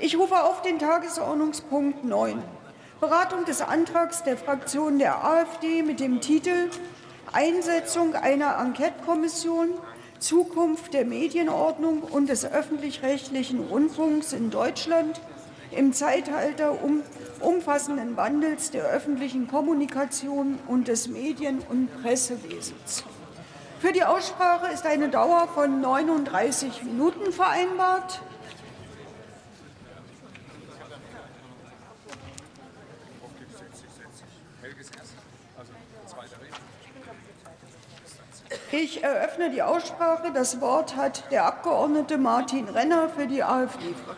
Ich rufe auf den Tagesordnungspunkt 9. Beratung des Antrags der Fraktion der AfD mit dem Titel Einsetzung einer Enquetekommission Zukunft der Medienordnung und des öffentlich-rechtlichen Rundfunks in Deutschland im Zeitalter um, umfassenden Wandels der öffentlichen Kommunikation und des Medien- und Pressewesens. Für die Aussprache ist eine Dauer von 39 Minuten vereinbart. Ich eröffne die Aussprache. Das Wort hat der Abgeordnete Martin Renner für die AfD-Fraktion.